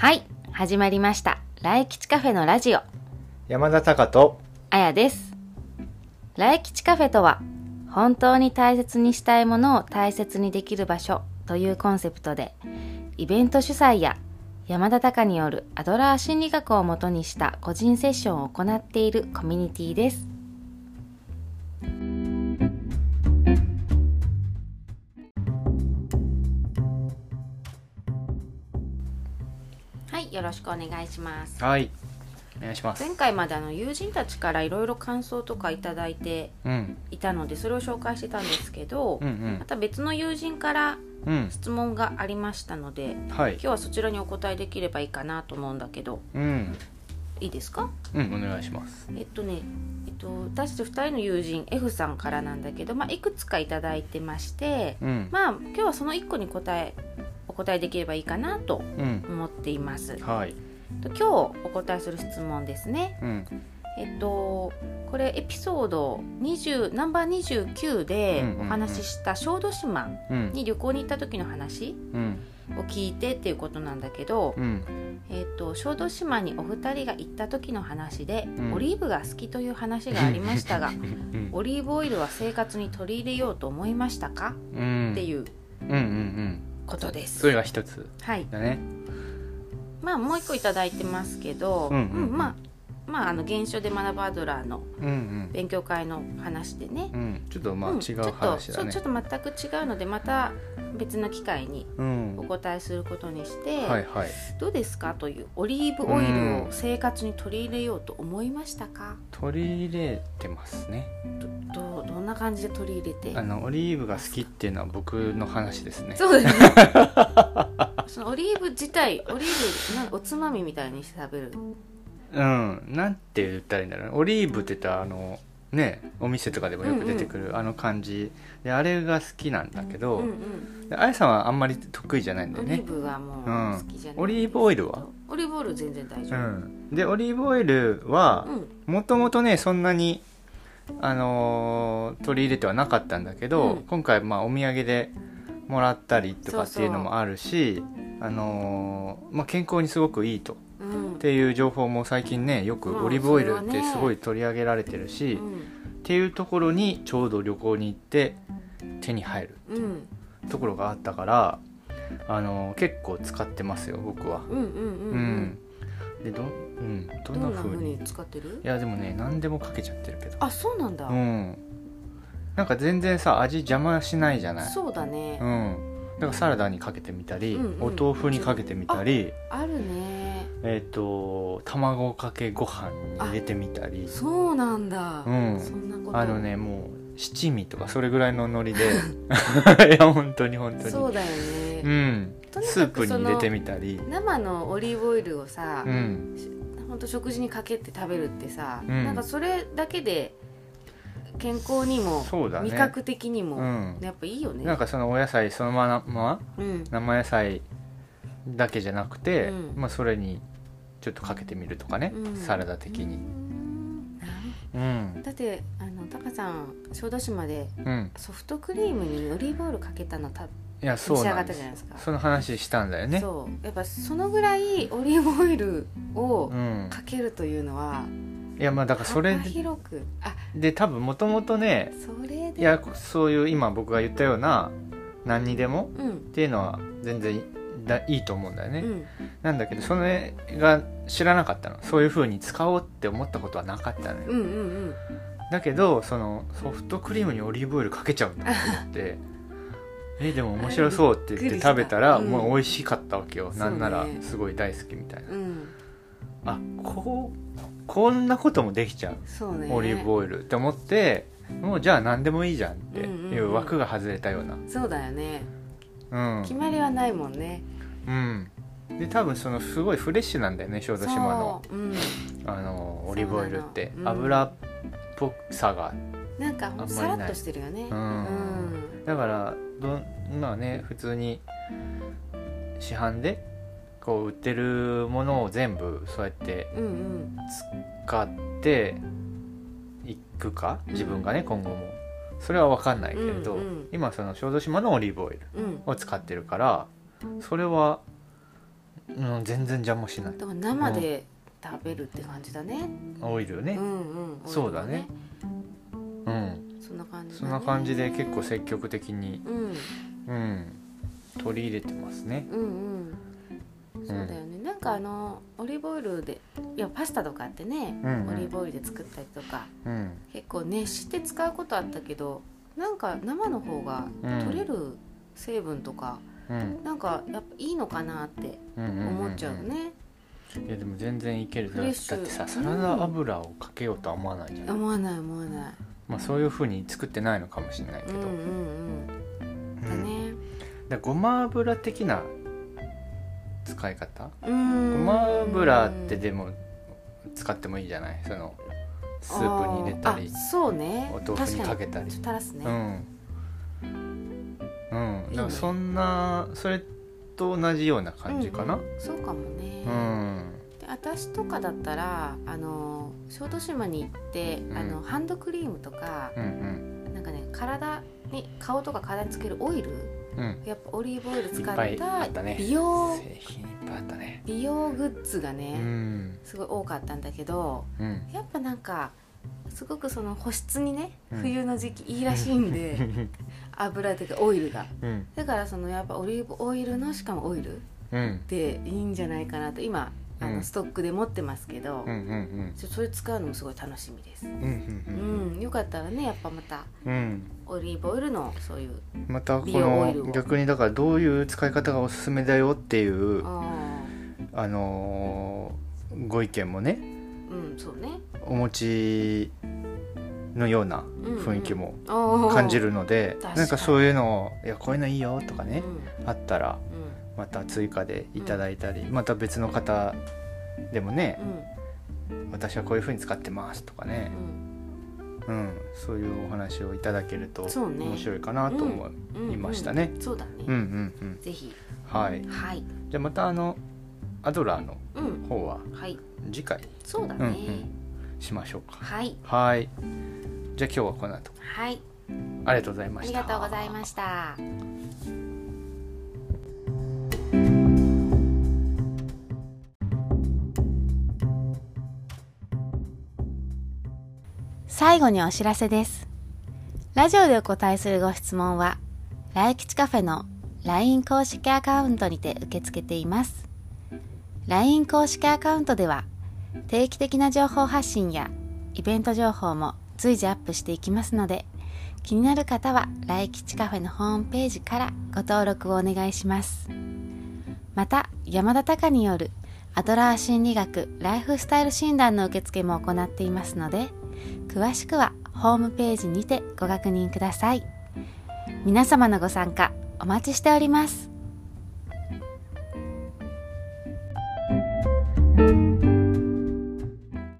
はい始まりました。来吉カフェのラジオ。山田隆とあやです。来吉カフェとは本当に大切にしたいものを大切にできる場所というコンセプトでイベント主催や山田隆によるアドラー心理学をもとにした個人セッションを行っているコミュニティですはいよろしくお願いします。はいお願いします。前回まであの友人たちからいろいろ感想とかいただいてうん。いたのでそれを紹介してたんですけど、うんまた別の友人からうん。うん質問がありましたのではい。今日はそちらにお答えできればいいかなと思うんだけどうん。いいですか？うんお願いします。えっとね、えっと、私たち2人の友人 F さんからなんだけど、まあ、いくつかいただいてましてうん。まあ今日はその1個に答えお答えできればいいかなとうん。思っています。はい。と今日お答えする質問ですね。うん。えっとこれエピソード20ナンバー29でうんうんうん。お話しした小豆島うん。に旅行に行った時の話うん。を聞いてっていうことなんだけど、うん。えっと小豆島にお二人が行った時の話で、うん。オリーブが好きという話がありましたが うん。オリーブオイルは生活に取り入れようと思いましたか、うん。っていう。うんうんうんことです。それが一つはい、だね。まあもう一個いただいてますけど、うんうんうん。まあまああの現象で学ぶアドラーのうんうん。勉強会の話でね、うん。ちょっとまあうん。違う話だねちょっとそうちょっと全く違うのでまた別の機会にうん。お答えすることにして、はいはい。どうですか？というオリーブオイルを生活に取り入れようと思いましたか、取り入れてますね。どどどんな感じで取り入れて？あのオリーブが好きっていうのは僕の話ですね。そうだよね。そのオリーブ自体オリーブおつまみみたいにして食べるうん。なんて言ったらいいんだろう。ねオリーブって言ったらあのねお店とかでもよく出てくるあの感じ。であれが好きなんだけど、うんうんであやさんはあんまり得意じゃないんだオよね。リーブはもう好きじゃない、オリーブオイルは？オリーブオイル全然大丈う夫、ん。でオリーブオイルはうん。もともとねそんなにあのー取り入れてはなかったんだけど、うん。今回まあお土産でもらったりとかっていうのもあるしあのーまあ、健康にすごくいいと。うんっていう情報も最近ねよくまあオリーブオイルってすごい取り上げられてるし、うん。っていうところにちょうど旅行に行って手に入るうん。ところがあったからあの結構使ってますよ僕は。うんうんうんううん。んでど,、うん、どどんな風に？んな風に使ってる？いやでもね何でもかけちゃってるけど。あそうなんだ、うん。なんか全然さ味邪魔しないじゃない？そうだね、うん。だからサラダにかけてみたり、うんうんお豆腐にかけてみたり。あるねえっ、と卵かけご飯に入れてみたり。そうなんだ、うん。そんなこと。あのねもう七味とかそれぐらいのノリで。いや本当に本当に。そうだようね、ん。とにかくスープに入れてみたり。生のオリーブオイルをさ、うん。ほんと食事にかけて食べるってさ、うん。なんかそれだけで健康にも、そうだね。味覚的にも、うん。やっぱいいよね。なんかそのお野菜そのままうん。生野菜だけじゃなくて、うん。まあそれにちょっとかけてみるとかね、うん。サラダ的に。うん。うん。だってあのタカさん小豆島でうん。ソフトクリームにオリーブオイルかけたのたいや召し上がっそうなんです。たじゃないですか。その話したんだよね。そう。やっぱそのぐらいオリーブオイルをうん。かけるというのは、いやまあだからそれ幅広く。あ。で多分もともとねそれで。いやそういう今僕が言ったような何にでもうん。っていうのは全然だいいと思うんだよね、うん。なんだけどそれが知らなかったの。そういう風に使おうって思ったことはなかったのよ、うんうんうん。だけどそのソフトクリームにオリーブオイルかけちゃうんだと思ってえでも面白そうって言って食べたら、うん。もう美味しかったわけよ、ね。なんならすごい大好きみたいな。うん。あこうこんなこともできちゃう、ね。オリーブオイルって思ってもうじゃあ何でもいいじゃんってうんうんうん。いう枠が外れたような。そうだよね。うん。決まりはないもんねうん。で多分そのすごいフレッシュなんだよね小豆島の。そう、うん、あのオリーブオイルって。そうなの。うん。油っぽさが。なんかんまりない。さらっとしてるよね。うん。だからどまあね普通に市販でこう売ってるものを全部そうやってうんうん。使っていくか？自分がね今後も。それは分かんないけれど、うんうん。今その小豆島のオリーブオイルうん。を使ってるからそれはうん、全然邪魔しない。だから生で食べるって感じだね、オイルね。うんうんそうだね。うん。そんな感じだね。そんな感じで結構積極的にうん。うん取り入れてますね。うんうん。そうだよね、なんかあのオリーブオイルでいやパスタとかってね、うんうん。オリーブオイルで作ったりとかうん。結構熱して使うことあったけどなんか生の方が取れる成分とか、うんなんかやっぱいいのかなってうんうんんん思っちゃうね、いやでも全然いけるだってさサラダ油をかけようとは思わないじゃん、思わない思わない。まあそういう風に作ってないのかもしれないけど、うんうんうん。だうん。ねだごま油的な使い方？うーん。ごま油ってでも使ってもいいじゃない？そのスープに入れたりそうね。お豆腐にかけたり。垂らすね、うんうん。いいね。だからそんなそれと同じような感じかな？うんうん。そうかもね、うん。で私とかだったらあの小豆島に行って、うん。あのハンドクリームとかうんうん。なんかね体に顔とか体につけるオイルうん。やっぱオリーブオイル使った美容ね。美容グッズがうね、ん。すごい多かったんだけどうん。やっぱなんかすごくその保湿にねうん。冬の時期いいらしいんで、油というかオイルが。うん。だからそのやっぱオリーブオイルのしかもオイルうん。でいいんじゃないかなと今あうん。のストックで持ってますけど、うんうんちょそれ使うのもすごい楽しみです。うんうんうん、よかったらねやっぱまたうん。うんオリーブオイルのそういうまたこの逆にだからどういう使い方がおすすめだよっていうああのーご意見もねーうんそうね。お持ちのような雰囲気も感感じるので、確かに。なんかそういうのを「いやこういうのいいよ」とかうん。ね、あったらうまた追加でいただいたり、また別の方でもねん「私はこういう風に使ってます」とかね。う、ん。うん、そういうお話をいただけると面白いかなと思うんいましたね。そうだうんうんねうん。ぜひ。はい、はい。じゃあまたあのアドラーのうん方ははい。次回。そうだうんうん。ねしましょうか。はい。はい。じゃあ今日はこの後。はい。ありがとうございまありした。がとうございました。最後にお知らせです。ラジオでお答えするご質問は、来吉カフェの LINE 公式アカウントにて受け付けています。LINE 公式アカウントでは、定期的な情報発信やイベント情報も随時アップしていきますので、気になる方は来吉カフェのホームページからご登録をお願いします。また、山田隆によるアドラー心理学ライフスタイル診断の受付も行っていますので、詳しくはホームページにてご確認ください。皆様のご参加お待ちしております。